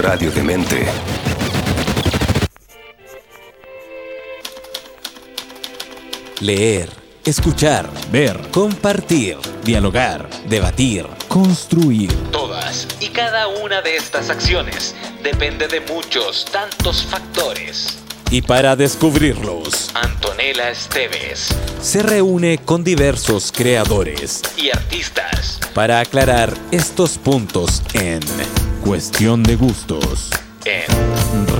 Radio Demente. Leer, escuchar, ver, compartir, dialogar, debatir, construir. Todas y cada una de estas acciones depende de muchos, tantos factores. Y para descubrirlos, Antonella Esteves se reúne con diversos creadores y artistas para aclarar estos puntos en Cuestión de Gustos en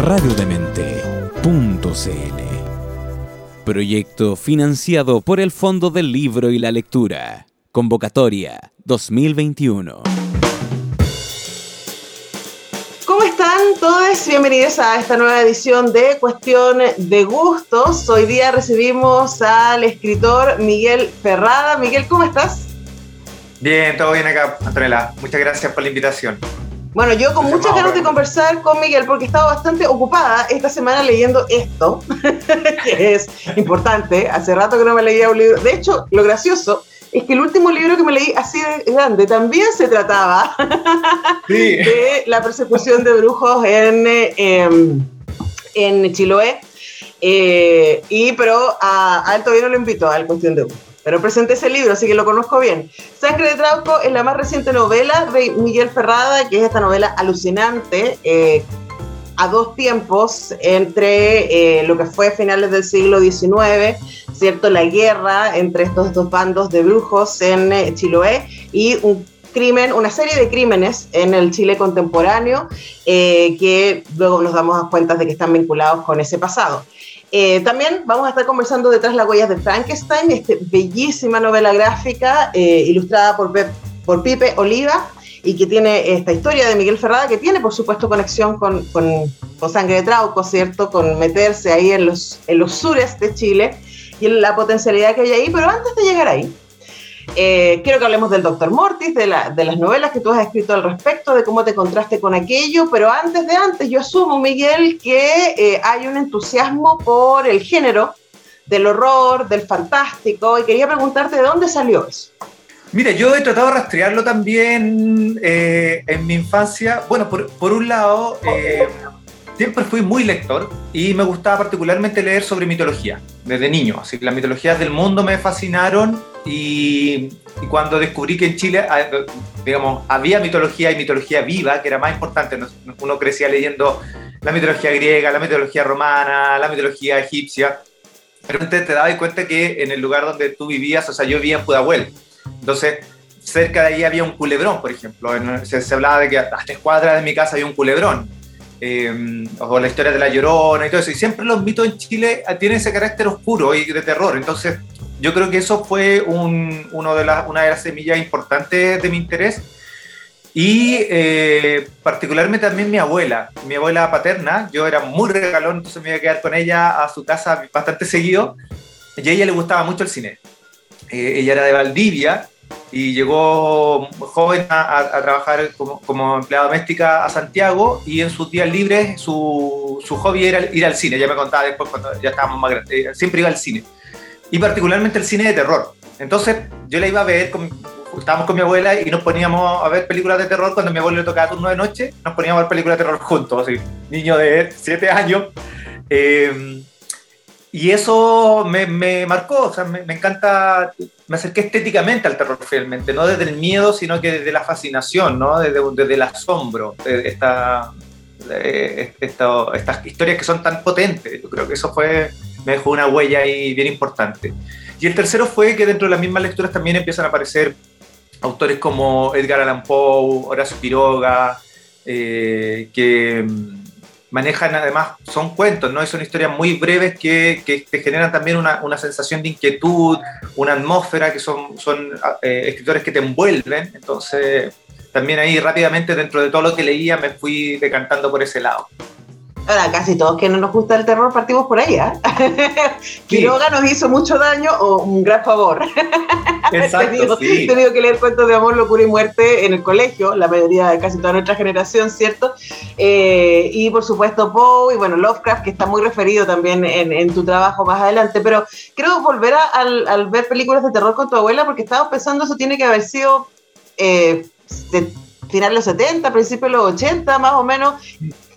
radiodemente.cl. Proyecto financiado por el Fondo del Libro y la Lectura. Convocatoria 2021. Todos? Bienvenidos a esta nueva edición de Cuestión de Gustos. Hoy día recibimos al escritor Miguel Ferrada. Miguel, ¿cómo estás? Bien, todo bien acá, Antonella. Muchas gracias por la invitación. Bueno, yo con muchas ganas de conversar con Miguel porque he estado bastante ocupada esta semana leyendo esto, que es importante. Hace rato que no me leía un libro. De hecho, lo gracioso es que el último libro que me leí así de grande también se trataba de la persecución de brujos en, em, en Chiloé. Eh, y pero a, a, él todavía no lo invito a la cuestión de. Pero presenté ese libro, así que lo conozco bien. Sangre de Trauco es la más reciente novela de Miguel Ferrada, que es esta novela alucinante, eh, a dos tiempos, entre eh, lo que fue finales del siglo XIX, ¿cierto? La guerra entre estos dos bandos de brujos en eh, Chiloé y un crimen, una serie de crímenes en el Chile contemporáneo eh, que luego nos damos cuenta de que están vinculados con ese pasado. También vamos a estar conversando detrás las huellas de Frankenstein, esta bellísima novela gráfica ilustrada por, por Pipe Oliva y que tiene esta historia de Miguel Ferrada, que tiene por supuesto conexión con, con, con Sangre de Trauco, ¿cierto? Con meterse ahí en los, en los sures de Chile y en la potencialidad que hay ahí, pero antes de llegar ahí, eh, quiero que hablemos del Doctor Mortis, de, la, de, las novelas que tú has escrito al respecto, de cómo te contraste con aquello, pero antes de antes, yo asumo, Miguel, que eh, hay un entusiasmo por el género del horror, del fantástico, y quería preguntarte de dónde salió eso. Mire, yo he tratado de rastrearlo también eh, en mi infancia. Bueno, por, por un lado, eh, siempre fui muy lector y me gustaba particularmente leer sobre mitología desde niño. Así que las mitologías del mundo me fascinaron y, y, cuando descubrí que en Chile, ah, digamos, había mitología y mitología viva, que era más importante, uno crecía leyendo la mitología griega, la mitología romana, la mitología egipcia, pero te dabas cuenta que en el lugar donde tú vivías, o sea, yo vivía en Pudahuel, entonces cerca de ahí había un culebrón, por ejemplo, se, se hablaba de que a tres cuadras de mi casa había un culebrón, eh, o la historia de la llorona y todo eso. Y siempre los mitos en Chile tienen ese carácter oscuro y de terror. Entonces, yo creo que eso fue un, uno de las, una de las semillas importantes de mi interés. Y eh, particularmente también mi abuela, mi abuela paterna, yo era muy regalón, entonces me iba a quedar con ella a su casa bastante seguido. Y a ella le gustaba mucho el cine. Eh, ella era de Valdivia y llegó joven a, trabajar como, como, empleada doméstica a Santiago y en sus días libres su, su, hobby era ir al cine, ya me contaba después cuando ya estábamos más grandes, siempre iba al cine y particularmente el cine de terror. Entonces yo la iba a ver, estábamos con mi abuela y nos poníamos a ver películas de terror cuando mi abuelo le tocaba turno de noche, nos poníamos a ver películas de terror juntos, así, niño de 7 años. Eh, y eso me, marcó, o sea, me, encanta, me acerqué estéticamente al terror finalmente, no desde el miedo, sino que desde la fascinación, ¿no? desde, desde el asombro, esta, estas historias que son tan potentes. Yo creo que eso fue, me dejó una huella ahí bien importante. Y el tercero fue que dentro de las mismas lecturas también empiezan a aparecer autores como Edgar Allan Poe, Horacio Quiroga, eh, que manejan además, son cuentos, ¿no? Y son historias muy breves que, que te generan también una, una, sensación de inquietud, una atmósfera, que son, son eh, escritores que te envuelven. Entonces, también ahí rápidamente dentro de todo lo que leía me fui decantando por ese lado. Ahora, casi todos que no nos gusta el terror partimos por ahí, ¿eh? Quiroga nos hizo mucho daño o un gran favor. Exacto, tenido, sí. tenido que leer cuentos de amor, locura y muerte en el colegio, la mayoría de casi toda nuestra generación, ¿cierto? Eh, y por supuesto Poe y bueno, Lovecraft, que está muy referido también en, en tu trabajo más adelante. Pero quiero volver a, al, al, ver películas de terror con tu abuela porque estaba pensando, eso tiene que haber sido... Eh, de, final de los 70, principios de los 80, más o menos.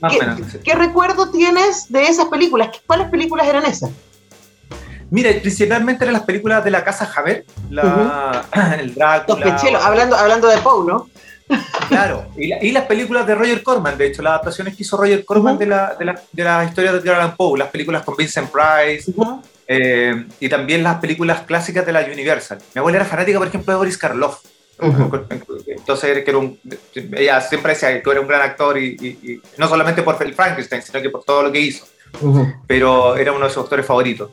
Más ¿Qué, o menos, sí. qué recuerdo tienes de esas películas? ¿Cuáles películas eran esas? Mira, principalmente eran las películas de la casa Javer, la, el Los Drácula. Pechelos, hablando, hablando de Poe, ¿no? Claro, y, la- y las películas de Roger Corman, de hecho, las adaptaciones que hizo Roger Corman de, la, de, la, de las historias de Edgar Allan Poe, las películas con Vincent Price, eh, y también las películas clásicas de la Universal. Mi abuela era fanática, por ejemplo, de Boris Karloff. Entonces, que era un- ella siempre decía que tú eres un gran actor, y, y- y no solamente por Frankenstein, sino que por todo lo que hizo, pero era uno de sus actores favoritos.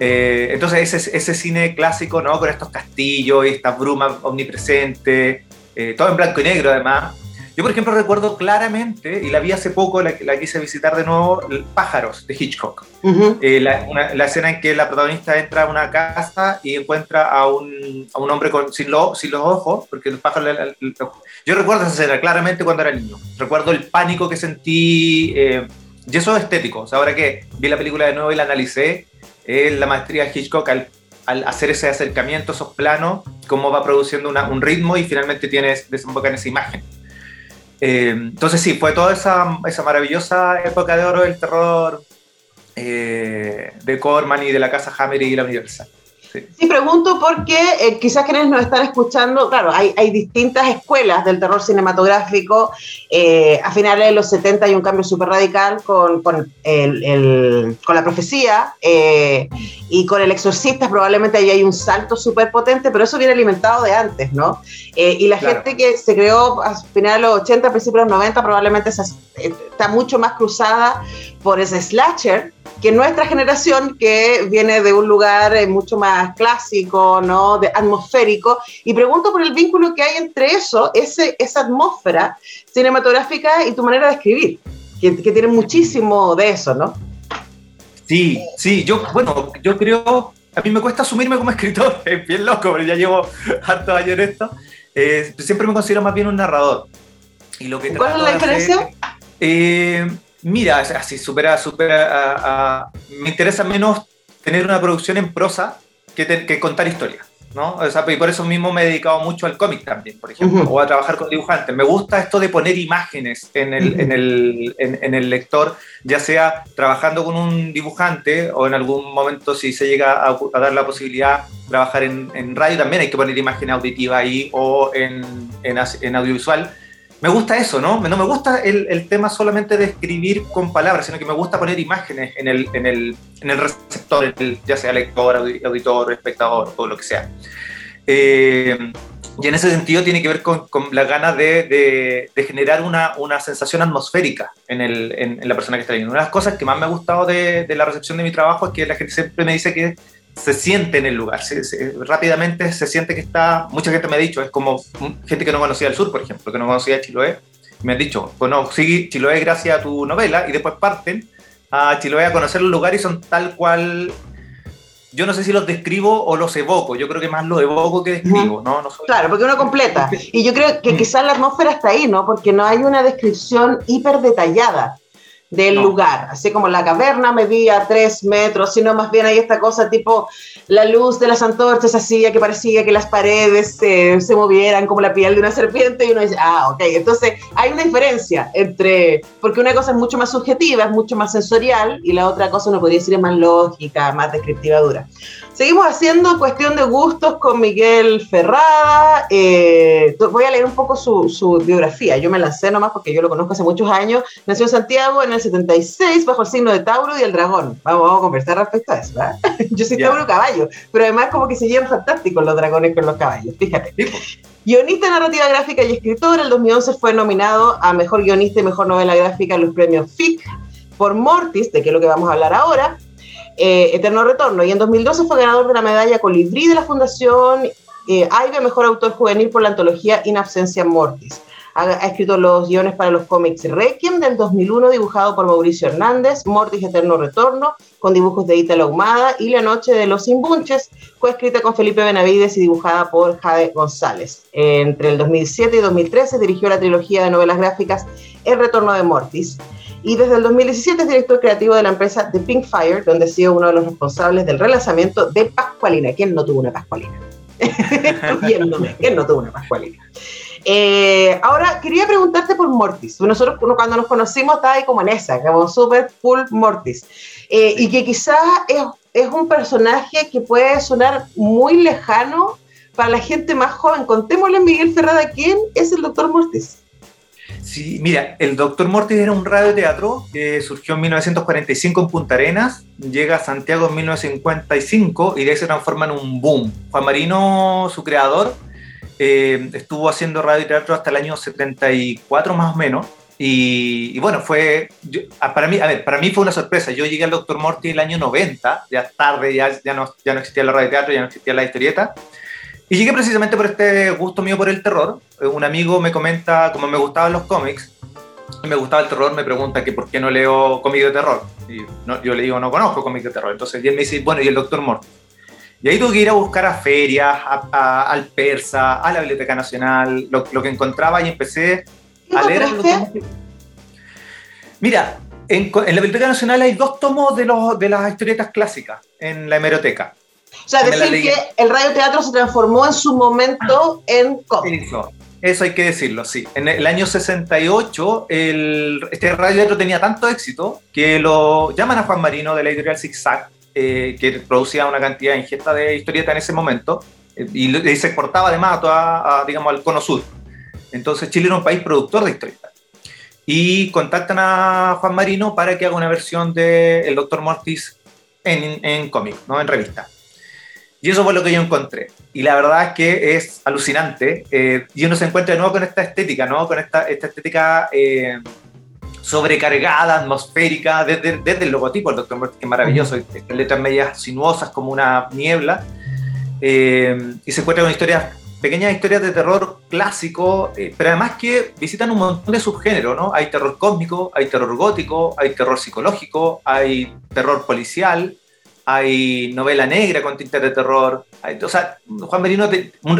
Eh, entonces, ese, ese cine clásico, ¿no? Con estos castillos y estas brumas omnipresentes, eh, todo en blanco y negro, además. Yo, por ejemplo, recuerdo claramente, y la vi hace poco, la, la quise visitar de nuevo, Pájaros de Hitchcock. Ujú. Eh, la, una- la escena en que la protagonista entra a una casa y encuentra a un, a un hombre con, sin, lo- sin los ojos, porque los pájaros... yo recuerdo esa escena claramente cuando era niño. Recuerdo el pánico que sentí, eh, y eso es estético. O sea, ahora que vi la película de nuevo y la analicé, es la maestría de Hitchcock al, al hacer ese acercamiento, esos planos, cómo va produciendo una- un ritmo y finalmente tienes, desemboca en esa imagen. Eh, entonces sí, fue toda esa, esa maravillosa época de oro del terror eh, de Corman y de la casa Hammer y la Universal. Sí. Sí, pregunto porque eh, quizás quienes nos están escuchando, claro, hay, hay distintas escuelas del terror cinematográfico. eh, a finales de los 70 hay un cambio súper radical con, con, el- el- con la profecía eh, y con el exorcista probablemente ahí hay un salto súper potente, pero eso viene alimentado de antes, ¿no? Eh, y la Claro. gente que se creó a finales de los 80, principios de los 90 probablemente esa- eh, está mucho más cruzada por ese slasher que nuestra generación que viene de un lugar eh, mucho más clásico, ¿no? De atmosférico. Y pregunto por el vínculo que hay entre eso, ese, esa atmósfera cinematográfica y tu manera de escribir, que, que tiene muchísimo de eso, ¿no? Sí, sí, yo, bueno, yo creo, a mí me cuesta asumirme como escritor, es bien loco, pero ya llevo hartos años en esto. Eh, siempre me considero más bien un narrador. Y lo que ¿Cuál es la de hacer- diferencia? Eh, mira, así, supera, supera, a- a- me interesa menos tener una producción en prosa que, te- que contar historias. ¿no? O sea, y por eso mismo me he dedicado mucho al cómic también, por ejemplo, o a trabajar con dibujantes. Me gusta esto de poner imágenes en el, en, el, en, en el lector, ya sea trabajando con un dibujante o en algún momento si se llega a, a dar la posibilidad trabajar en, en radio también hay que poner imagen auditiva ahí o en, en audiovisual. Me gusta eso, ¿no? No me gusta el, el tema solamente de escribir con palabras, sino que me gusta poner imágenes en el, en el, en el receptor, ya sea lector, audi- auditor, espectador o lo que sea. Eh, y en ese sentido tiene que ver con, con la gana de, de- generar una, una sensación atmosférica en, el, en la persona que está leyendo. Una de las cosas que más me ha gustado de, de la recepción de mi trabajo es que la gente siempre me dice que se siente en el lugar, se- se- rápidamente se siente que está, mucha gente me ha dicho, es como gente que no conocía el sur, por ejemplo, que no conocía Chiloé, me han dicho, bueno, sí, Chiloé gracias a tu novela, y después parten a Chiloé a conocer el lugar y son tal cual, yo no sé si los describo o los evoco, yo creo que más los evoco que describo, ¿no? no soy- Claro, porque uno completa. Y yo creo que quizás la atmósfera está ahí, ¿no? Porque no hay una descripción hiper detallada del No. lugar. Así como la caverna medía tres metros, sino más bien hay esta cosa tipo la luz de las antorchas hacía que parecía que las paredes se, se movieran como la piel de una serpiente y uno dice, ah, ok. Entonces hay una diferencia entre, porque una cosa es mucho más subjetiva, es mucho más sensorial y la otra cosa uno podría decir es más lógica, más descriptiva dura. Seguimos haciendo cuestión de gustos con Miguel Ferrada. Eh, voy a leer un poco su, su biografía. Yo me lancé nomás porque yo lo conozco hace muchos años. Nació en Santiago en el 76 bajo el signo de Tauro y el dragón. Vamos, vamos a conversar respecto a eso. ¿verdad? Yo soy. Tauro caballo, pero además como que se llevan fantásticos los dragones con los caballos. Fíjate. Guionista, narrativa gráfica y escritor, el 2011 fue nominado a Mejor Guionista y Mejor Novela Gráfica en los premios FIC por Mortis, de que es lo que vamos a hablar ahora, eh, Eterno Retorno. Y en 2012 fue ganador de la medalla Colibrí de la Fundación eh, AIBE, Mejor Autor Juvenil por la antología In Absentia Mortis. Ha, ha escrito los guiones para los cómics Requiem del 2001, dibujado por Mauricio Hernández, Mortis Eterno Retorno, con dibujos de Italo Ahumada, y La Noche de los Imbunches, fue escrita con Felipe Benavides y dibujada por Jade González. Entre el 2007 y 2013 dirigió la trilogía de novelas gráficas El Retorno de Mortis. Y desde el 2017 es director creativo de la empresa The Pink Fire, donde ha sido uno de los responsables del relanzamiento de Pascualina. ¿Quién no tuvo una Pascualina? ¿Quién no tuvo una Pascualina? Eh, ahora, quería preguntarte por Mortis. Nosotros cuando nos conocimos estaba ahí como en esa, como super full Mortis. Eh, y que quizás es, es un personaje que puede sonar muy lejano para la gente más joven. Contémosle, Miguel Ferrada, ¿quién es el doctor Mortis? Sí, mira, el Doctor Mortis era un radioteatro que surgió en 1945 en Punta Arenas, llega a Santiago en 1955 y de ahí se transforma en un boom. Juan Marino, su creador, eh, estuvo haciendo radioteatro hasta el año 74 más o menos. Y, bueno, fue, para, mí, a ver, para mí fue una sorpresa. Yo llegué al Doctor Mortis el año 90, ya tarde, ya, ya, no, ya no existía el radioteatro, ya no existía la historieta. Y llegué precisamente por este gusto mío por el terror. Eh, un amigo me comenta, como me gustaban los cómics, y me gustaba el terror, me pregunta que por qué no leo cómics de terror. Y yo le digo, no conozco cómics de terror. Entonces él me dice, bueno, ¿y el Doctor Mortis? Y ahí tuve que ir a buscar a ferias, al Persa, a la Biblioteca Nacional, lo, que encontraba y empecé a leer. Mira, en, en, la Biblioteca Nacional hay dos tomos de, los, de las historietas clásicas en la hemeroteca. O sea, decir que el radioteatro se transformó en su momento en cómic. Eso, hay que decirlo, sí. En el año 68, el, este radioteatro tenía tanto éxito que lo llaman a Juan Marino de la editorial Zigzag, eh, que producía una cantidad ingesta de historietas en ese momento, eh, y, se exportaba además a, digamos, al cono sur. Entonces Chile era un país productor de historietas. Y contactan a Juan Marino para que haga una versión de El Doctor Mortis en, en cómic, ¿no? en revista. Y eso fue lo que yo encontré. Y la verdad es que es alucinante. Eh, y uno se encuentra de nuevo con esta estética, ¿no? Con esta, esta estética eh, sobrecargada, atmosférica, desde, desde, el logotipo del Dr. Muerte, que es maravilloso. Estas letras medias sinuosas como una niebla. Eh, y se encuentra con historias, pequeñas historias de terror clásico, pero además que visitan un montón de subgéneros, ¿no? Hay terror cósmico, hay terror gótico, hay terror psicológico, hay terror policial, hay novela negra con tintes de terror, o sea, Juan Merino,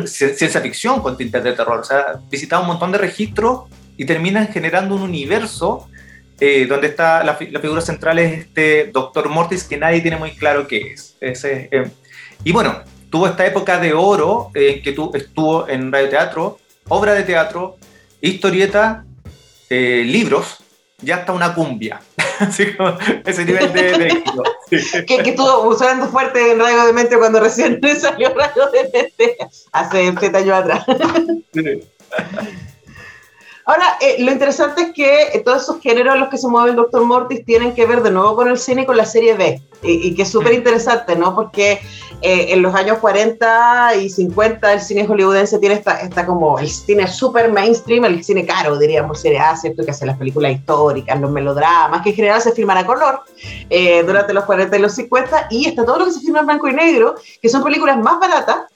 ciencia ficción con tintes de terror, o sea, visitado un montón de registros y terminan generando un universo eh, donde está la, figura central es este Doctor Mortis que nadie tiene muy claro qué es. Eh, y bueno, tuvo esta época de oro en eh, que tu, estuvo en radioteatro, obra de teatro, historieta, libros, ya hasta una cumbia. ese nivel de, éxito. que, que, estuvo usando fuerte en Radio de Mente cuando recién salió Radio de Mente hace 7 años atrás. Ahora, eh, lo interesante es que eh, todos esos géneros en los que se mueve el Dr. Mortis tienen que ver de nuevo con el cine y con la serie B, y, que es súper interesante, ¿no? Porque eh, en los años 40 y 50 el cine hollywoodense tiene esta, esta como el cine súper mainstream, el cine caro, diríamos, serie A, ¿cierto? Que hace las películas históricas, los melodramas, que en general se filman a color durante los 40 y los 50, y está todo lo que se filma en blanco y negro, que son películas más baratas,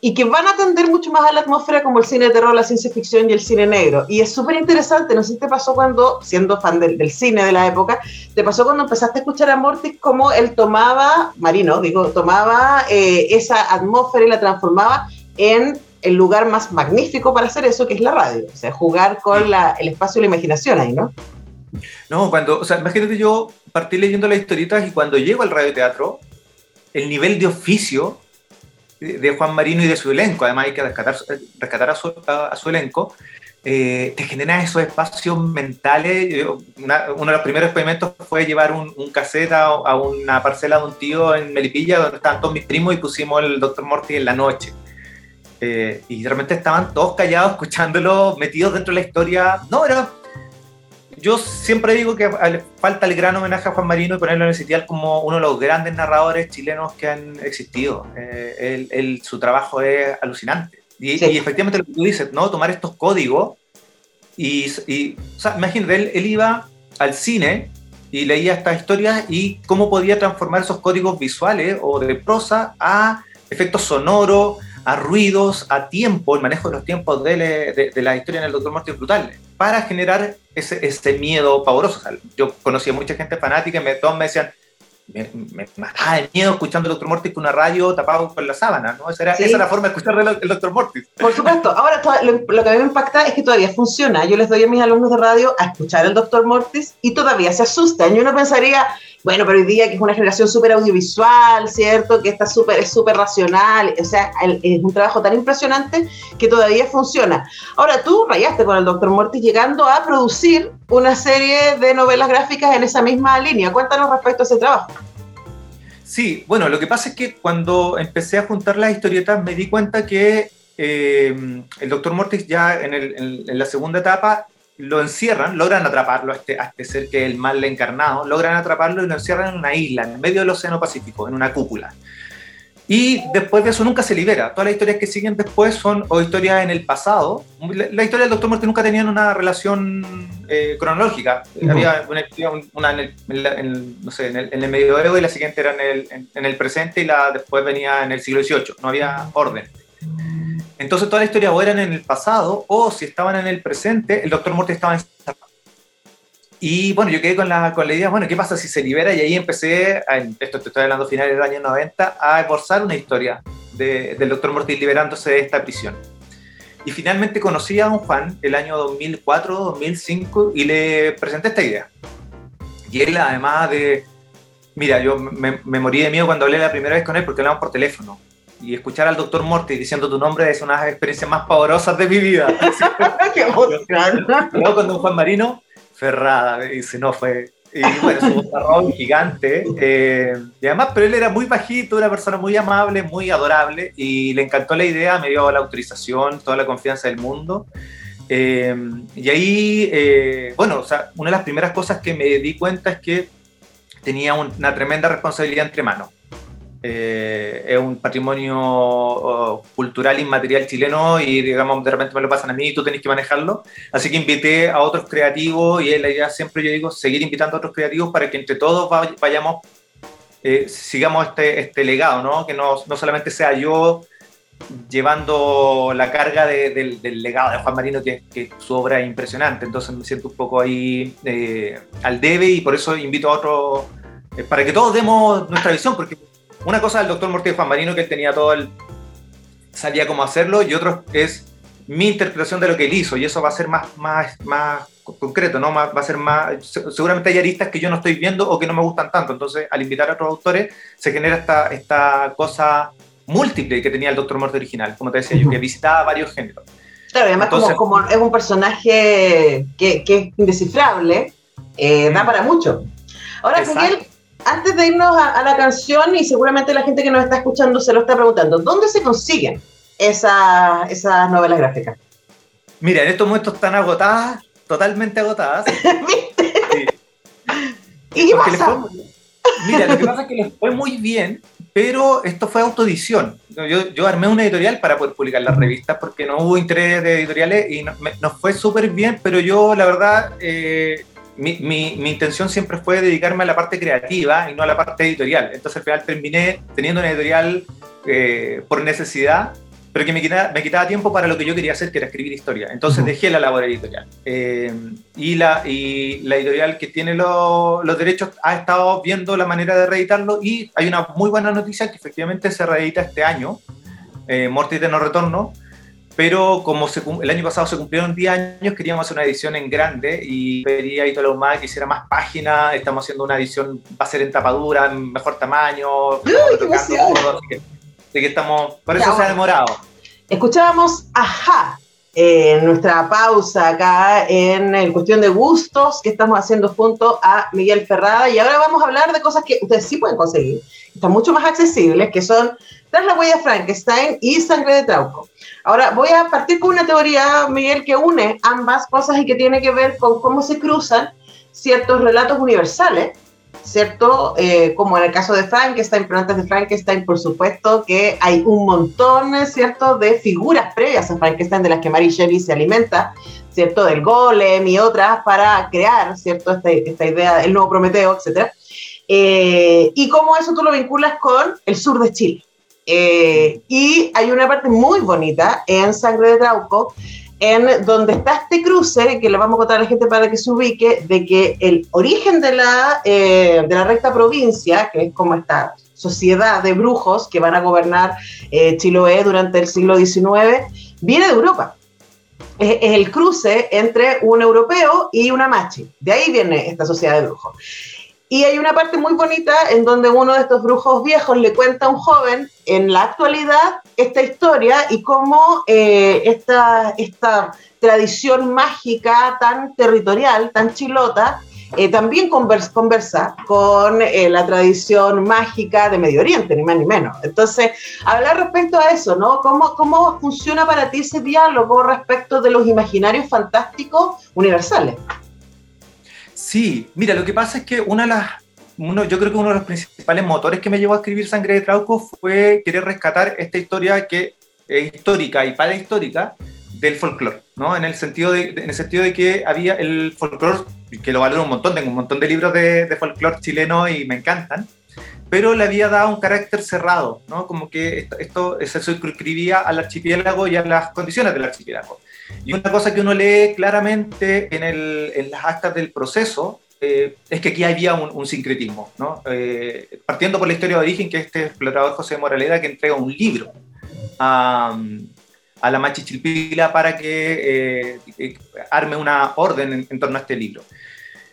y que van a atender mucho más a la atmósfera como el cine de terror, la ciencia ficción y el cine negro. Y es súper interesante, no sé si te pasó cuando, siendo fan del, cine de la época, te pasó cuando empezaste a escuchar a Mortis como él tomaba, Marino, digo, tomaba eh, esa atmósfera y la transformaba en el lugar más magnífico para hacer eso, que es la radio. O sea, jugar con el espacio y la imaginación ahí, ¿no? No, cuando, o sea, imagínate yo partí leyendo las historietas y cuando llego al radioteatro, el nivel de oficio de Juan Marino y de su elenco, además hay que rescatar, rescatar a, su, a, su elenco, eh, te generan esos espacios mentales. uno de los primeros experimentos fue llevar un, un cassette a, una parcela de un tío en Melipilla, donde estaban todos mis primos, y pusimos el Dr. Morty en la noche. Eh, y realmente estaban todos callados, escuchándolo, metidos dentro de la historia. No, era yo siempre digo que falta el gran homenaje a Juan Marino y ponerlo en el sitial como uno de los grandes narradores chilenos que han existido. Eh, su trabajo es alucinante. Y, efectivamente lo que tú dices, ¿no? Tomar estos códigos y, y o sea, imagínate, él, iba al cine y leía estas historias y cómo podía transformar esos códigos visuales o de prosa a efectos sonoros, a ruidos, a tiempo, el manejo de los tiempos de, de, la historia en el Doctor Muerte brutal, para generar ese, ese miedo pavoroso. yo conocí a mucha gente fanática y me, todos me decían, me, mataba de miedo escuchando el Doctor Mortis con una radio tapado con la sábana, ¿no? Esa era, esa era la forma de escuchar el, Doctor Mortis. Por supuesto. Ahora, lo, que a mí me impacta es que todavía funciona. Yo les doy a mis alumnos de radio a escuchar el Doctor Mortis y todavía se asustan. Y uno pensaría, bueno, pero hoy día que es una generación súper audiovisual, ¿cierto? Que está súper, es súper racional, o sea, es un trabajo tan impresionante que todavía funciona. Ahora, tú rayaste con el doctor Mortis llegando a producir una serie de novelas gráficas en esa misma línea. Cuéntanos respecto a ese trabajo. Sí, bueno, lo que pasa es que cuando empecé a juntar las historietas me di cuenta que eh, el doctor Mortis ya en, la segunda etapa lo encierran, logran atraparlo a este, a este ser que es el mal encarnado, logran atraparlo y lo encierran en una isla, en medio del Océano Pacífico, en una cúpula. Y después de eso nunca se libera. Todas las historias que siguen después son o historias en el pasado. La, historia del Doctor Muerte nunca tenían una relación eh, cronológica. Había una, en, el, no sé, en, el, en el medioevo y la siguiente era en el, en, el presente y la después venía en el siglo XVIII. No había orden. Entonces toda la historia o eran en el pasado o si estaban en el presente, el Doctor Muerte estaba encerrado. Y bueno, yo quedé con la, con la idea, bueno, ¿qué pasa si se libera? Y ahí empecé, a, esto te estoy hablando finales del año 90, a esforzar una historia de, del Dr. Mortis liberándose de esta prisión. Y finalmente conocí a un fan el año 2004, 2005 y le presenté esta idea. Y él, además de. Mira, yo me, me, morí de miedo cuando hablé la primera vez con él porque hablamos por teléfono. Y escuchar al doctor Mortis diciendo tu nombre es una de las experiencias más pavorosas de mi vida. ¡Qué! Luego, cuando un Juan Marino Ferrada, dice, no, fue... Y bueno, su un gigante. Eh, y además, pero él era muy bajito, una persona muy amable, muy adorable, y le encantó la idea, me dio la autorización, toda la confianza del mundo. Eh, y ahí, eh, bueno, o sea, una de las primeras cosas que me di cuenta es que tenía una tremenda responsabilidad entre manos. Eh, es un patrimonio oh, cultural inmaterial chileno y digamos de repente me lo pasan a mí y tú tenés que manejarlo. Así que invité a otros creativos y es la idea siempre yo digo seguir invitando a otros creativos para que entre todos vayamos, eh, sigamos este, este legado, ¿no? que no, no solamente sea yo llevando la carga del legado de Juan Marino, que, que, su obra es impresionante. Entonces me siento un poco ahí eh, al debe y por eso invito a otros, para que todos demos nuestra visión, porque una cosa del doctor Morty de Juan Marino, que él tenía todo el. sabía cómo hacerlo, y otro es mi interpretación de lo que él hizo, y eso va a ser más, más, más concreto, ¿no? va a ser más. Seguramente hay aristas que yo no estoy viendo o que no me gustan tanto. Entonces, al invitar a otros autores, se genera esta, esta cosa múltiple que tenía el doctor Morty original, como te decía yo, que visitaba varios géneros. Claro, además, como, es un personaje que, que es indescifrable, eh, da para mucho. Ahora, Miguel, antes de irnos a, la canción, y seguramente la gente que nos está escuchando se lo está preguntando, ¿dónde se consiguen esas, esas novelas gráficas? Mira, en estos momentos están agotadas, totalmente agotadas. ¿Y qué pasa? mira, lo que pasa es que les fue muy bien, pero esto fue autoedición. Yo, yo armé una editorial para poder publicar las revistas porque no hubo interés de editoriales y nos fue súper bien, pero yo la verdad eh, mi, mi, intención siempre fue dedicarme a la parte creativa y no a la parte editorial. Entonces al final terminé teniendo una editorial eh, por necesidad, pero que me quitaba, me quitaba, tiempo para lo que yo quería hacer, que era escribir historia. Entonces dejé la labor editorial. Eh, y, la, y la editorial que tiene los derechos ha estado viendo la manera de reeditarlo y hay una muy buena noticia que efectivamente se reedita este año, eh, Mortis de No Retorno, pero como el año pasado se cumplieron 10 años, queríamos hacer una edición en grande y pedía a la Humada que hiciera más páginas. Estamos haciendo una edición, va a ser en tapadura, en mejor tamaño. Uy, qué que, estamos, por eso se ha demorado. Escuchábamos Ajá en nuestra pausa acá en el cuestión de gustos que estamos haciendo junto a Miguel Ferrada y ahora vamos a hablar de cosas que ustedes sí pueden conseguir, están mucho más accesibles, que son Tras la huella Frankenstein y Sangre de Trauco. Ahora voy a partir con una teoría, Miguel, que une ambas cosas y que tiene que ver con cómo se cruzan ciertos relatos universales ¿cierto? Eh, como en el caso de Frankenstein, pero antes de Frankenstein, por supuesto que hay un montón, ¿cierto?, de figuras previas a Frankenstein de las que Mary Shelley se alimenta, ¿cierto?, del golem y otras para crear, ¿cierto?, esta, esta idea del nuevo Prometeo, etc. Eh, y cómo eso tú lo vinculas con el sur de Chile. Eh, y hay una parte muy bonita en Sangre de Trauco, en donde está este cruce, que le vamos a contar a la gente para que se ubique, de que el origen de la, eh, de la recta provincia, que es como esta sociedad de brujos que van a gobernar eh, Chiloé durante el siglo XIX, viene de Europa. Es, el cruce entre un europeo y una machi. De ahí viene esta sociedad de brujos. Y hay una parte muy bonita en donde uno de estos brujos viejos le cuenta a un joven en la actualidad esta historia y cómo eh, esta, esta tradición mágica tan territorial, tan chilota, eh, también conversa, conversa con eh, la tradición mágica de Medio Oriente, ni más ni menos. Entonces, hablar respecto a eso, ¿no? ¿Cómo, ¿Cómo funciona para ti ese diálogo respecto de los imaginarios fantásticos universales? Sí, mira, lo que pasa es que una de las, uno, yo creo que uno de los principales motores que me llevó a escribir Sangre de Trauco fue querer rescatar esta historia que es histórica y histórica del folclore, ¿no? En el sentido de, en el sentido de que había el folclore, que lo valoro un montón, tengo un montón de libros de, de folclore chileno y me encantan, pero le había dado un carácter cerrado, ¿no? Como que esto, esto se suscribía al archipiélago y a las condiciones del archipiélago. Y una cosa que uno lee claramente en, el, en las actas del proceso eh, es que aquí había un, sincretismo, ¿no? Eh, partiendo por la historia de origen, que este explorador José Moraleda que entrega un libro a, a la Machichilpila para que eh, arme una orden en, torno a este libro.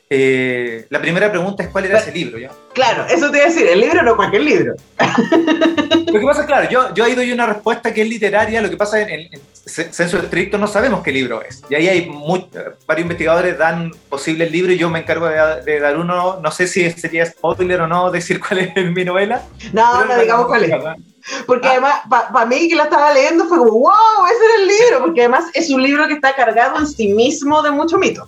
Eh, la primera pregunta es cuál era ese libro. ¿ya? Claro, eso te iba a decir, el libro no cualquier libro. Lo que pasa es, claro, yo, yo ahí doy una respuesta que es literaria, lo que pasa en, en, censo estricto no sabemos qué libro es. Y ahí hay varios investigadores dan posibles libros y yo me encargo de, dar uno, no sé si sería spoiler o no decir cuál es mi novela. No, no digamos cuál es. Porque ah. además, para mí que la estaba leyendo fue como, wow, ese era el libro, porque además es un libro que está cargado en sí mismo de mucho mito.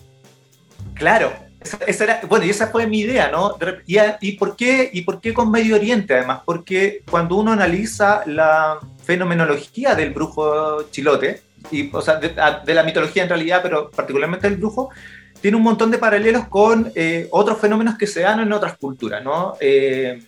Claro, esa, era, bueno, y esa fue mi idea, ¿no? Y, y, por qué, ¿Y por qué con Medio Oriente, además? Porque cuando uno analiza la fenomenología del brujo chilote, y, o sea, de, la mitología en realidad, pero particularmente del brujo, tiene un montón de paralelos con eh, otros fenómenos que se dan en otras culturas, ¿no? Eh,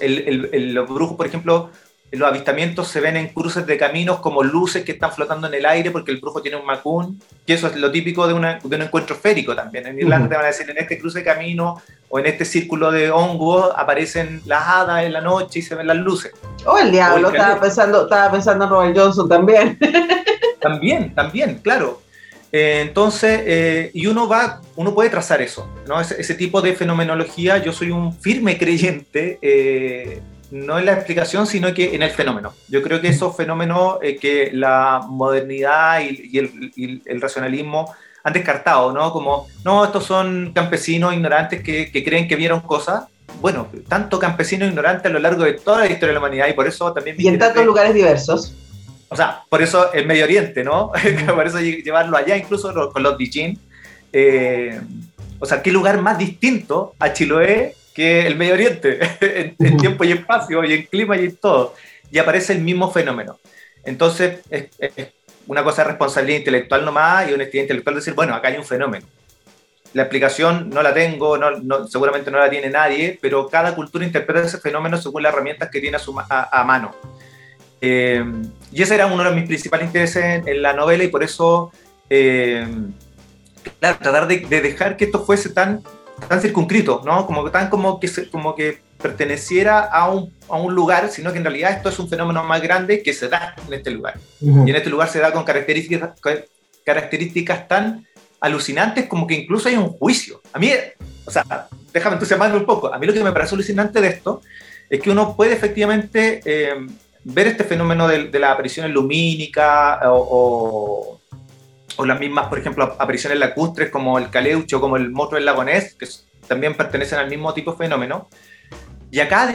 el, el, los brujos, por ejemplo, los avistamientos se ven en cruces de caminos como luces que están flotando en el aire porque el brujo tiene un macún, que eso es lo típico de, un encuentro férico también. En Irlanda te van a decir, en este cruce de camino o en este círculo de hongos aparecen las hadas en la noche y se ven las luces. Oh, el diablo, estaba, pensando, estaba pensando en Robert Johnson también. También, también, claro. Eh, entonces, eh, y uno va, uno puede trazar eso, ¿no? Ese, tipo de fenomenología, yo soy un firme creyente eh, no en la explicación, sino que en el fenómeno. Yo creo que esos fenómenos eh, que la modernidad y, el, racionalismo han descartado, ¿no? Como, no, estos son campesinos ignorantes que, creen que vieron cosas. Bueno, tanto campesinos ignorantes a lo largo de toda la historia de la humanidad y por eso también... Y en tantos lugares diversos. O sea, por eso el Medio Oriente, ¿no? por eso llevarlo allá, incluso con los Dijin. Eh, o sea, ¿qué lugar más distinto a Chiloé que el Medio Oriente, en, tiempo y espacio, y en clima y en todo. Y aparece el mismo fenómeno. Entonces, es, una cosa de responsabilidad intelectual nomás y honestidad intelectual decir, bueno, acá hay un fenómeno. La explicación no la tengo, no, seguramente no la tiene nadie, pero cada cultura interpreta ese fenómeno según las herramientas que tiene a, su, a, mano. Eh, y ese era uno de mis principales intereses en, la novela y por eso, eh, claro, tratar de, de, dejar que esto fuese tan tan circunscrito, ¿no? Como tan como que, como que perteneciera a un, a un, lugar, sino que en realidad esto es un fenómeno más grande que se da en este lugar. Y en este lugar se da con características, características tan alucinantes como que incluso hay un juicio. A mí, o sea, déjame entusiasmarme un poco. A mí lo que me parece alucinante de esto es que uno puede efectivamente eh, ver este fenómeno de, de la aparición lumínica o, o las mismas, por ejemplo, apariciones lacustres como el caleucho, como el monstruo del lagonés, que también pertenecen al mismo tipo de fenómeno. Y acá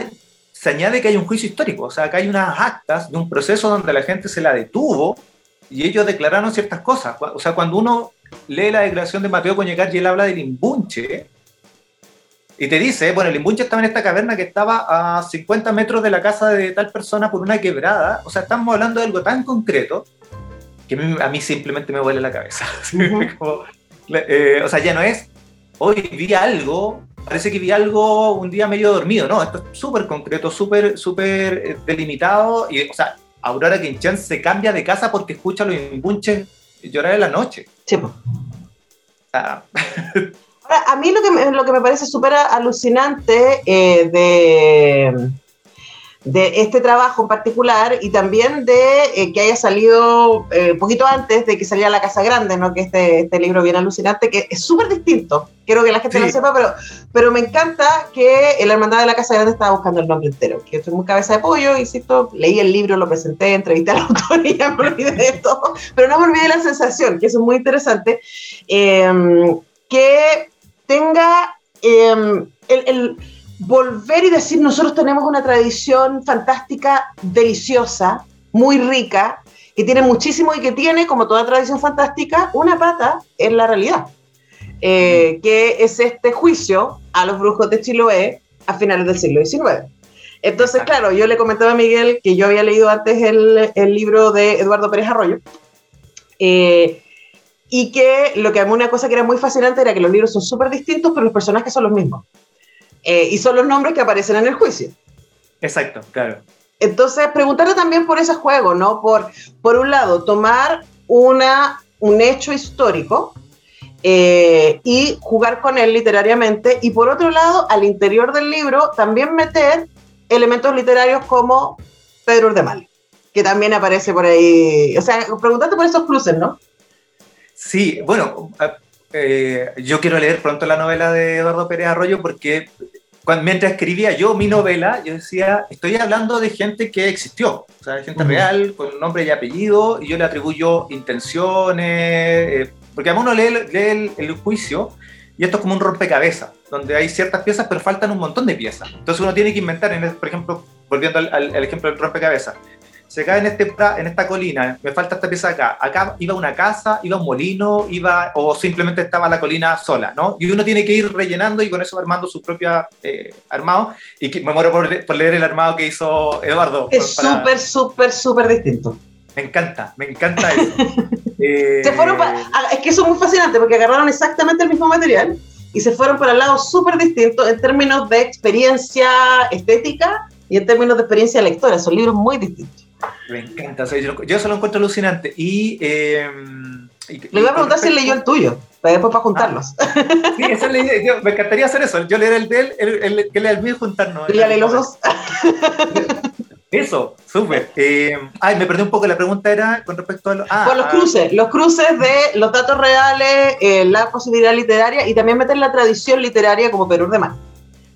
se añade que hay un juicio histórico, o sea, acá hay unas actas de un proceso donde la gente se la detuvo y ellos declararon ciertas cosas. O sea, cuando uno lee la declaración de Mateo Coñecar y él habla del imbunche, y te dice, bueno, el imbunche estaba en esta caverna que estaba a 50 metros de la casa de tal persona por una quebrada, o sea, estamos hablando de algo tan concreto que a mí simplemente me vuela la cabeza. Eh, o sea, ya no es, hoy vi algo, parece que vi algo un día medio dormido, no, esto es súper concreto, súper, súper eh, delimitado, y, o sea, Aurora Quinchan se cambia de casa porque escucha los imbunches llorar en la noche. Sí, a mí lo que me, lo que me parece súper alucinante eh, de de este trabajo en particular y también de eh, que haya salido un poquito antes de que saliera La Casa Grande, ¿no? que este, este libro bien alucinante, que es súper distinto. Quiero que la gente lo sepa, pero, pero me encanta que la Hermandad de la Casa Grande estaba buscando el nombre entero. Que estoy muy cabeza de pollo, insisto, leí el libro, lo presenté, entrevisté al autor y ya me olvidé de todo, pero no me olvidé de la sensación, que eso es muy interesante, em, que tenga em, el volver y decir, nosotros tenemos una tradición fantástica, deliciosa, muy rica, que tiene muchísimo y que tiene, como toda tradición fantástica, una pata en la realidad, eh, que es este juicio a los brujos de Chiloé a finales del siglo XIX. Entonces, claro, yo le comentaba a Miguel que yo había leído antes el, el libro de Eduardo Pérez Arroyo, eh, y que lo que a mí una cosa que era muy fascinante era que los libros son súper distintos, pero los personajes son los mismos. Eh, y son los nombres que aparecen en el juicio. Exacto, claro. Entonces, preguntarle también por ese juego, ¿no? Por, por un lado, tomar una, un hecho histórico eh, y jugar con él literariamente, y por otro lado, al interior del libro, también meter elementos literarios como Pedro de Mal, que también aparece por ahí. O sea, preguntarte por esos cruces, ¿no? Sí, bueno, eh, yo quiero leer pronto la novela de Eduardo Pérez Arroyo porque cuando, mientras escribía yo mi novela, yo decía, estoy hablando de gente que existió, o sea, de gente real, con nombre y apellido, y yo le atribuyo intenciones, eh, porque a uno lee, el, juicio y esto es como un rompecabezas, donde hay ciertas piezas, pero faltan un montón de piezas. Entonces uno tiene que inventar, en, por ejemplo, volviendo al, al ejemplo del rompecabezas, se cae en, este, en esta colina, me falta esta pieza acá, acá iba una casa, iba un molino, iba, o simplemente estaba la colina sola, ¿no? Y uno tiene que ir rellenando y con eso armando su propia eh, armado, y que, me muero por, leer el armado que hizo Eduardo. Es súper, súper, súper distinto. Me encanta, me encanta eso. Eh, ah, es que eso es muy fascinante porque agarraron exactamente el mismo material y se fueron para el lado súper distinto en términos de experiencia estética y en términos de experiencia lectora. Son libros muy distintos. Me encanta, yo, yo, eso lo encuentro alucinante. Y, eh, Le voy a preguntar si leyó el tuyo, para después para juntarlos. Ah, sí, esa me encantaría hacer eso. Yo leer el de él, el, que lea el mío y juntarnos. Y los dos. Eso, súper. Eh, ay, me perdí un poco. La pregunta era con respecto a, los, ah, los cruces. Los cruces de los datos reales, eh, la posibilidad literaria y también meter la tradición literaria como Perú de Mar.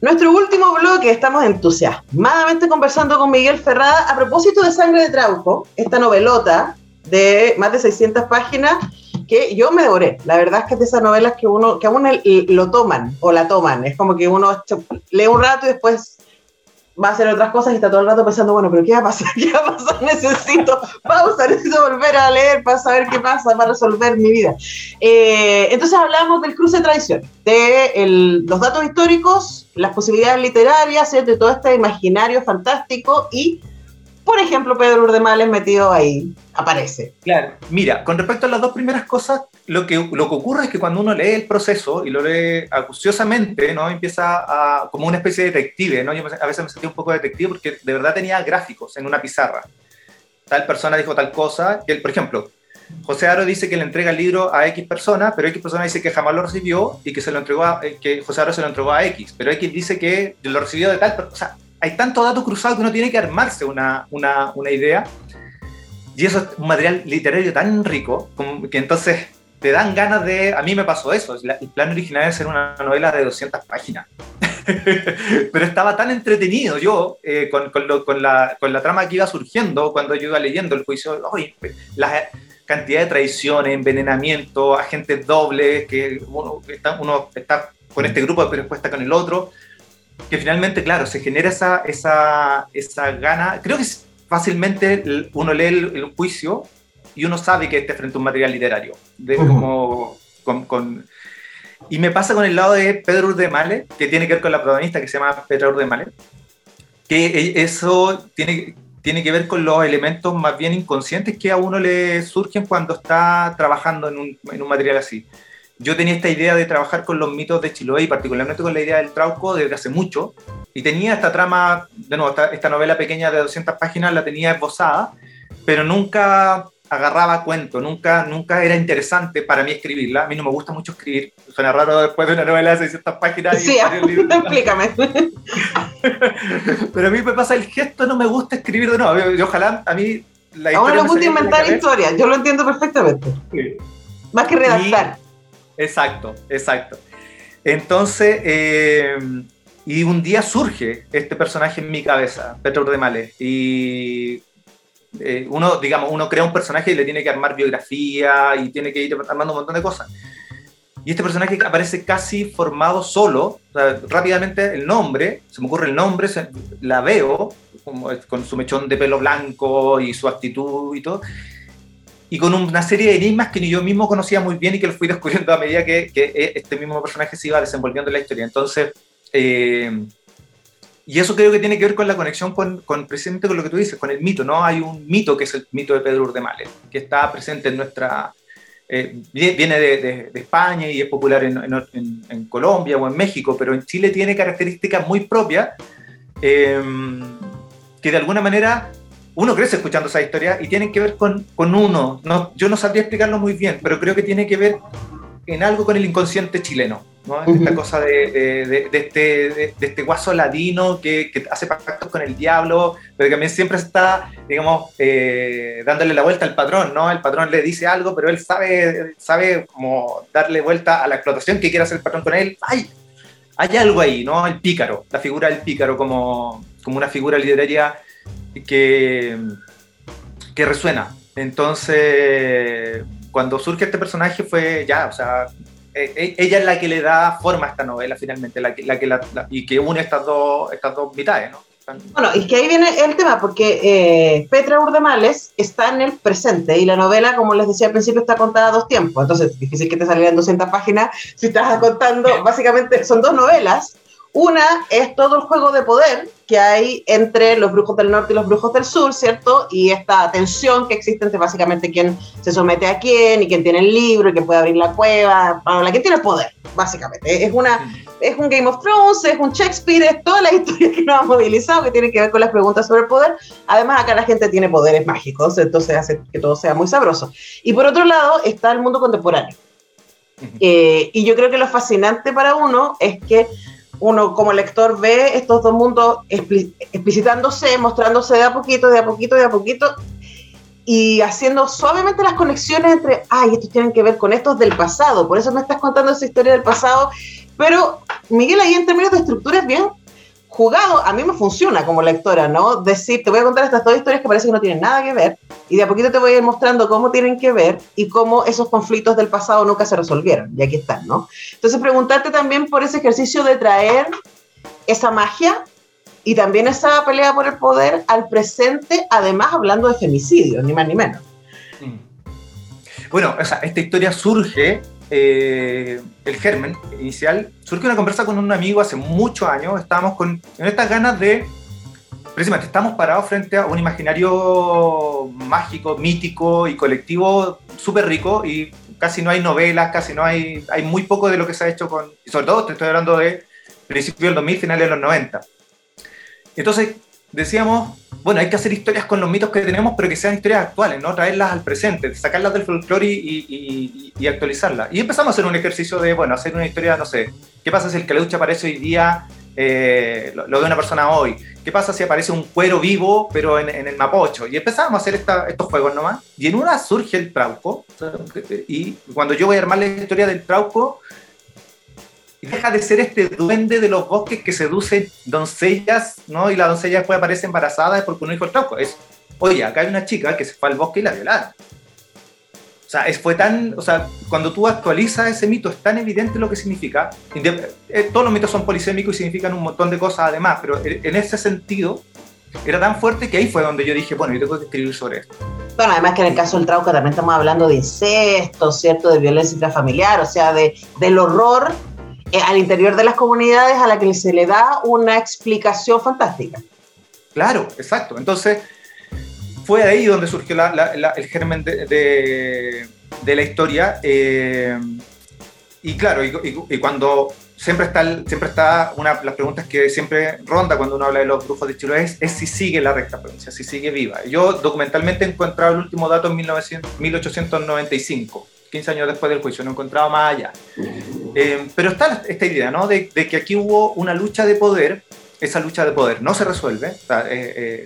Nuestro último bloque, estamos entusiasmadamente conversando con Miguel Ferrada a propósito de Sangre de Trauco, esta novelota de más de 600 páginas que yo me devoré. La verdad es que es de esas novelas que uno que a uno lo toman o la toman. Es como que uno lee un rato y después va a hacer otras cosas y está todo el rato pensando, bueno, pero ¿qué va a pasar? ¿Qué va a pasar? Necesito pausa, necesito volver a leer para saber qué pasa, para resolver mi vida. Eh, entonces hablamos del cruce de tradición, de los datos históricos, las posibilidades literarias, de todo este imaginario fantástico y por ejemplo, Pedro Urdemales metido ahí, aparece. Claro, mira, con respecto a las dos primeras cosas, lo que, lo que ocurre es que cuando uno lee el proceso y lo lee acuciosamente, ¿no? Empieza a, como una especie de detective, ¿no? Yo a veces me sentí un poco detective porque de verdad tenía gráficos en una pizarra. Tal persona dijo tal cosa, y por ejemplo, José Aro dice que le entrega el libro a X persona, pero X persona dice que jamás lo recibió y que se lo entregó eh, que José Aro se lo entregó a X, pero X dice que lo recibió de tal persona hay tanto dato cruzado que uno tiene que armarse una, una, una idea. Y eso es un material literario tan rico que entonces te dan ganas de... A mí me pasó eso. El plan original es ser una novela de 200 páginas. Pero estaba tan entretenido yo eh, con, con, lo, con, la, con, la, trama que iba surgiendo cuando yo iba leyendo el juicio. la cantidad de traiciones, envenenamiento, agentes dobles, que uno está, uno está con este grupo pero después está con el otro que finalmente, claro, se genera esa, esa, esa gana. Creo que fácilmente uno lee el, juicio y uno sabe que esté frente a un material literario. De, como, con, y me pasa con el lado de Pedro Urdemale, que tiene que ver con la protagonista que se llama Pedro Urdemale, que e, eso tiene, tiene que ver con los elementos más bien inconscientes que a uno le surgen cuando está trabajando en un, en un material así yo tenía esta idea de trabajar con los mitos de Chiloé y particularmente con la idea del trauco desde hace mucho. Y tenía esta trama, de nuevo, esta, novela pequeña de 200 páginas la tenía esbozada, pero nunca agarraba cuento, nunca, nunca era interesante para mí escribirla. A mí no me gusta mucho escribir. Suena raro después de una novela de 600 páginas. Sí, explícame. pero a mí me pasa el gesto, no me gusta escribir de nuevo. Y ojalá a mí la. Ahora le gusta inventar historias, yo lo entiendo perfectamente. Más que redactar. exacto, exacto. Entonces, eh, y un día surge este personaje en mi cabeza, Petro de Males, y eh, uno, digamos, uno crea un personaje y le tiene que armar biografía y tiene que ir armando un montón de cosas. Y este personaje aparece casi formado solo, rápidamente el nombre, se me ocurre el nombre, la veo, como, con su mechón de pelo blanco y su actitud y todo, y con una serie de enigmas que ni yo mismo conocía muy bien y que lo fui descubriendo a medida que, que este mismo personaje se iba desenvolviendo en la historia. Entonces, eh, y eso creo que tiene que ver con la conexión con, con, precisamente con lo que tú dices, con el mito, ¿no? Hay un mito que es el mito de Pedro Urdemales, que está presente en nuestra... Eh, viene de, de, España y es popular en, en, en, Colombia o en México, pero en Chile tiene características muy propias eh, que de alguna manera uno crece escuchando esa historia y tienen que ver con, con uno. No, yo no sabría explicarlo muy bien, pero creo que tiene que ver en algo con el inconsciente chileno. ¿No? Esta cosa de, de, de, este, este guaso ladino que, que, hace pactos con el diablo, pero que también siempre está, digamos, eh, dándole la vuelta al patrón, ¿no? El patrón le dice algo, pero él sabe, sabe como darle vuelta a la explotación que quiere hacer el patrón con él. ¡Ay! Hay algo ahí, ¿no? El pícaro, la figura del pícaro como, como una figura literaria que, que resuena. Entonces, cuando surge este personaje fue ya, o sea, e, e, ella es la que le da forma a esta novela finalmente, la que, la que la, y que une estas dos, estas dos mitades, ¿no? Bueno, y que ahí viene el tema, porque eh, Petra Urdemales está en el presente y la novela, como les decía al principio, está contada a dos tiempos. Entonces, difícil que te salieran 200 páginas si estás contando, básicamente son dos novelas una es todo el juego de poder que hay entre los brujos del norte y los brujos del sur, ¿cierto? Y esta tensión que existe entre básicamente quién se somete a quién y quién tiene el libro y quién puede abrir la cueva, la que tiene el poder, básicamente. Es, una, es un Game of Thrones, es un Shakespeare, es toda la historia que nos ha movilizado que tiene que ver con las preguntas sobre el poder. Además, acá la gente tiene poderes mágicos, entonces hace que todo sea muy sabroso. Y por otro lado está el mundo contemporáneo. Eh, y yo creo que lo fascinante para uno es que uno como lector ve estos dos mundos explicitándose, mostrándose de a poquito, de a poquito, de a poquito, y haciendo suavemente las conexiones entre, ay, estos tienen que ver con estos del pasado, por eso me estás contando esa historia del pasado, pero Miguel ahí en términos de estructura es bien jugado, a mí me funciona como lectora, ¿no? Decir, te voy a contar estas dos historias que parece que no tienen nada que ver, y de a poquito te voy a ir mostrando cómo tienen que ver y cómo esos conflictos del pasado nunca se resolvieron, y aquí están, ¿no? Entonces, preguntarte también por ese ejercicio de traer esa magia y también esa pelea por el poder al presente, además hablando de femicidio, ni más ni menos. Mm. Bueno, o sea, esta historia surge eh, el germen inicial, surge una conversa con un amigo hace muchos años, estábamos con estas ganas de, precisamente estamos parados frente a un imaginario mágico, mítico y colectivo súper rico y casi no hay novelas, casi no hay, hay muy poco de lo que se ha hecho con, y sobre todo te estoy hablando de principios del 2000, finales de los 90. Entonces, decíamos, bueno, hay que hacer historias con los mitos que tenemos, pero que sean historias actuales, ¿no? Traerlas al presente, sacarlas del folclore y, y, actualizarlas. Y empezamos a hacer un ejercicio de, bueno, hacer una historia, no sé, ¿qué pasa si el caleuche aparece hoy día, eh, lo, de una persona hoy? ¿Qué pasa si aparece un cuero vivo, pero en, el mapocho? Y empezamos a hacer estos juegos nomás. Y en una surge el trauco, y cuando yo voy a armar la historia del trauco, deja de ser este duende de los bosques que seduce doncellas, ¿no? Y la doncella después aparece embarazada porque uno hijo el tronco. Es, oye, acá hay una chica que se fue al bosque y la violaron. O sea, fue tan, o sea, cuando tú actualizas ese mito es tan evidente lo que significa. Eh, todos los mitos son polisémicos y significan un montón de cosas además, pero en ese sentido era tan fuerte que ahí fue donde yo dije, bueno, yo tengo que escribir sobre esto. Bueno, además que en el caso del Trauca también estamos hablando de incesto, ¿cierto? De violencia intrafamiliar, o sea, de, del horror al interior de las comunidades a la que se le da una explicación fantástica. Claro, exacto. Entonces, fue ahí donde surgió el germen de, la historia. Eh, y claro, y, cuando siempre está, siempre está una de las preguntas que siempre ronda cuando uno habla de los brujos de Chiloé es, si sigue la recta provincia, si sigue viva. Yo documentalmente he encontrado el último dato en 1895 15 años después del juicio, no he encontrado más allá. Eh, pero está esta idea, ¿no? De, que aquí hubo una lucha de poder esa lucha de poder no se resuelve,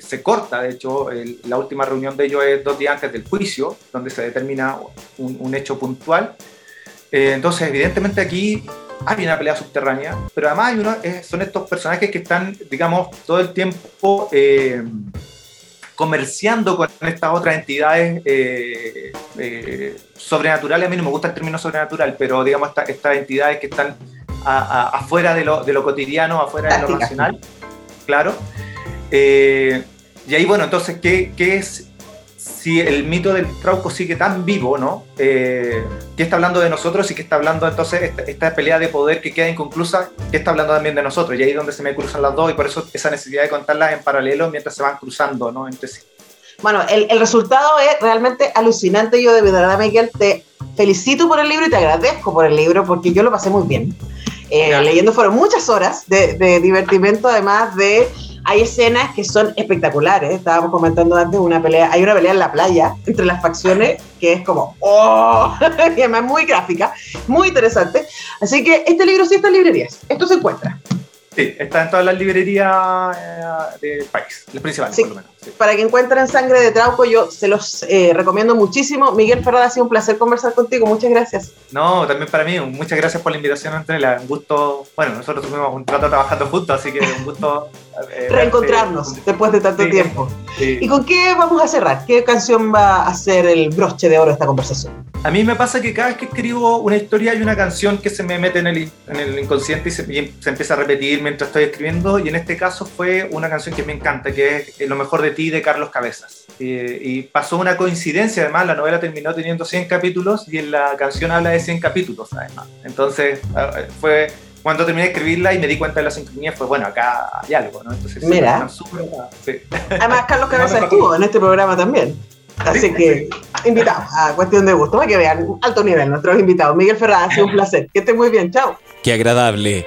se corta, de hecho, la última reunión de ellos es dos días antes del juicio, donde se determina un, hecho puntual. entonces, evidentemente aquí hay una pelea subterránea, pero además hay uno, son estos personajes que están, digamos, todo el tiempo comerciando con estas otras entidades eh, eh, sobrenaturales. A mí no me gusta el término sobrenatural, pero digamos estas entidades que están afuera de lo, de lo, cotidiano, afuera de lo racional. Claro. Eh, y ahí, bueno, entonces, ¿qué, ¿qué, es si el mito del Trauco sigue tan vivo, ¿no? Eh, ¿Qué está hablando de nosotros y qué está hablando entonces esta, pelea de poder que queda inconclusa? ¿Qué está hablando también de nosotros? Y ahí es donde se me cruzan las dos y por eso esa necesidad de contarlas en paralelo mientras se van cruzando, ¿no? Entre sí. Bueno, el, resultado es realmente alucinante. Yo de verdad, Miguel, te felicito por el libro y te agradezco por el libro porque yo lo pasé muy bien. Eh, leyendo fueron muchas horas de, de divertimento, además de hay escenas que son espectaculares. Estábamos comentando antes una pelea, hay una pelea en la playa entre las facciones que es como, ¡oh! y además muy gráfica, muy interesante. Así que este libro sí está en librerías. Esto se encuentra. Sí, está en todas las librerías eh, del país, las principales por lo menos. Para que encuentren Sangre de Trauco, yo se los eh, recomiendo muchísimo. Miguel Ferrada, ha sido un placer conversar contigo. Muchas gracias. No, también para mí, muchas gracias por la invitación, Antonella. Un gusto, bueno, nosotros tuvimos un trato trabajando juntos, así que un gusto... Eh, Reencontrarnos después de tanto tiempo. ¿Y con qué vamos a cerrar? ¿Qué canción va a ser el broche de oro de esta conversación? A mí me pasa que cada vez que escribo una historia hay una canción que se me mete en el, en el inconsciente y se, se, empieza a repetir mientras estoy escribiendo y en este caso fue una canción que me encanta, que es Lo mejor de ti de Carlos Cabezas. y pasó una coincidencia, además la novela terminó teniendo 100 capítulos y en la canción habla de 100 capítulos además. Entonces fue cuando terminé de escribirla y me di cuenta de la sincronía, fue bueno, acá hay algo, ¿no? Entonces, Mira. Además, Carlos Cabezas estuvo en este programa también. Así que, invitados a Cuestión de Gusto, para que vean alto nivel nuestros invitados. Miguel Ferrada, ha sido un placer. Que esté muy bien, chao. Qué agradable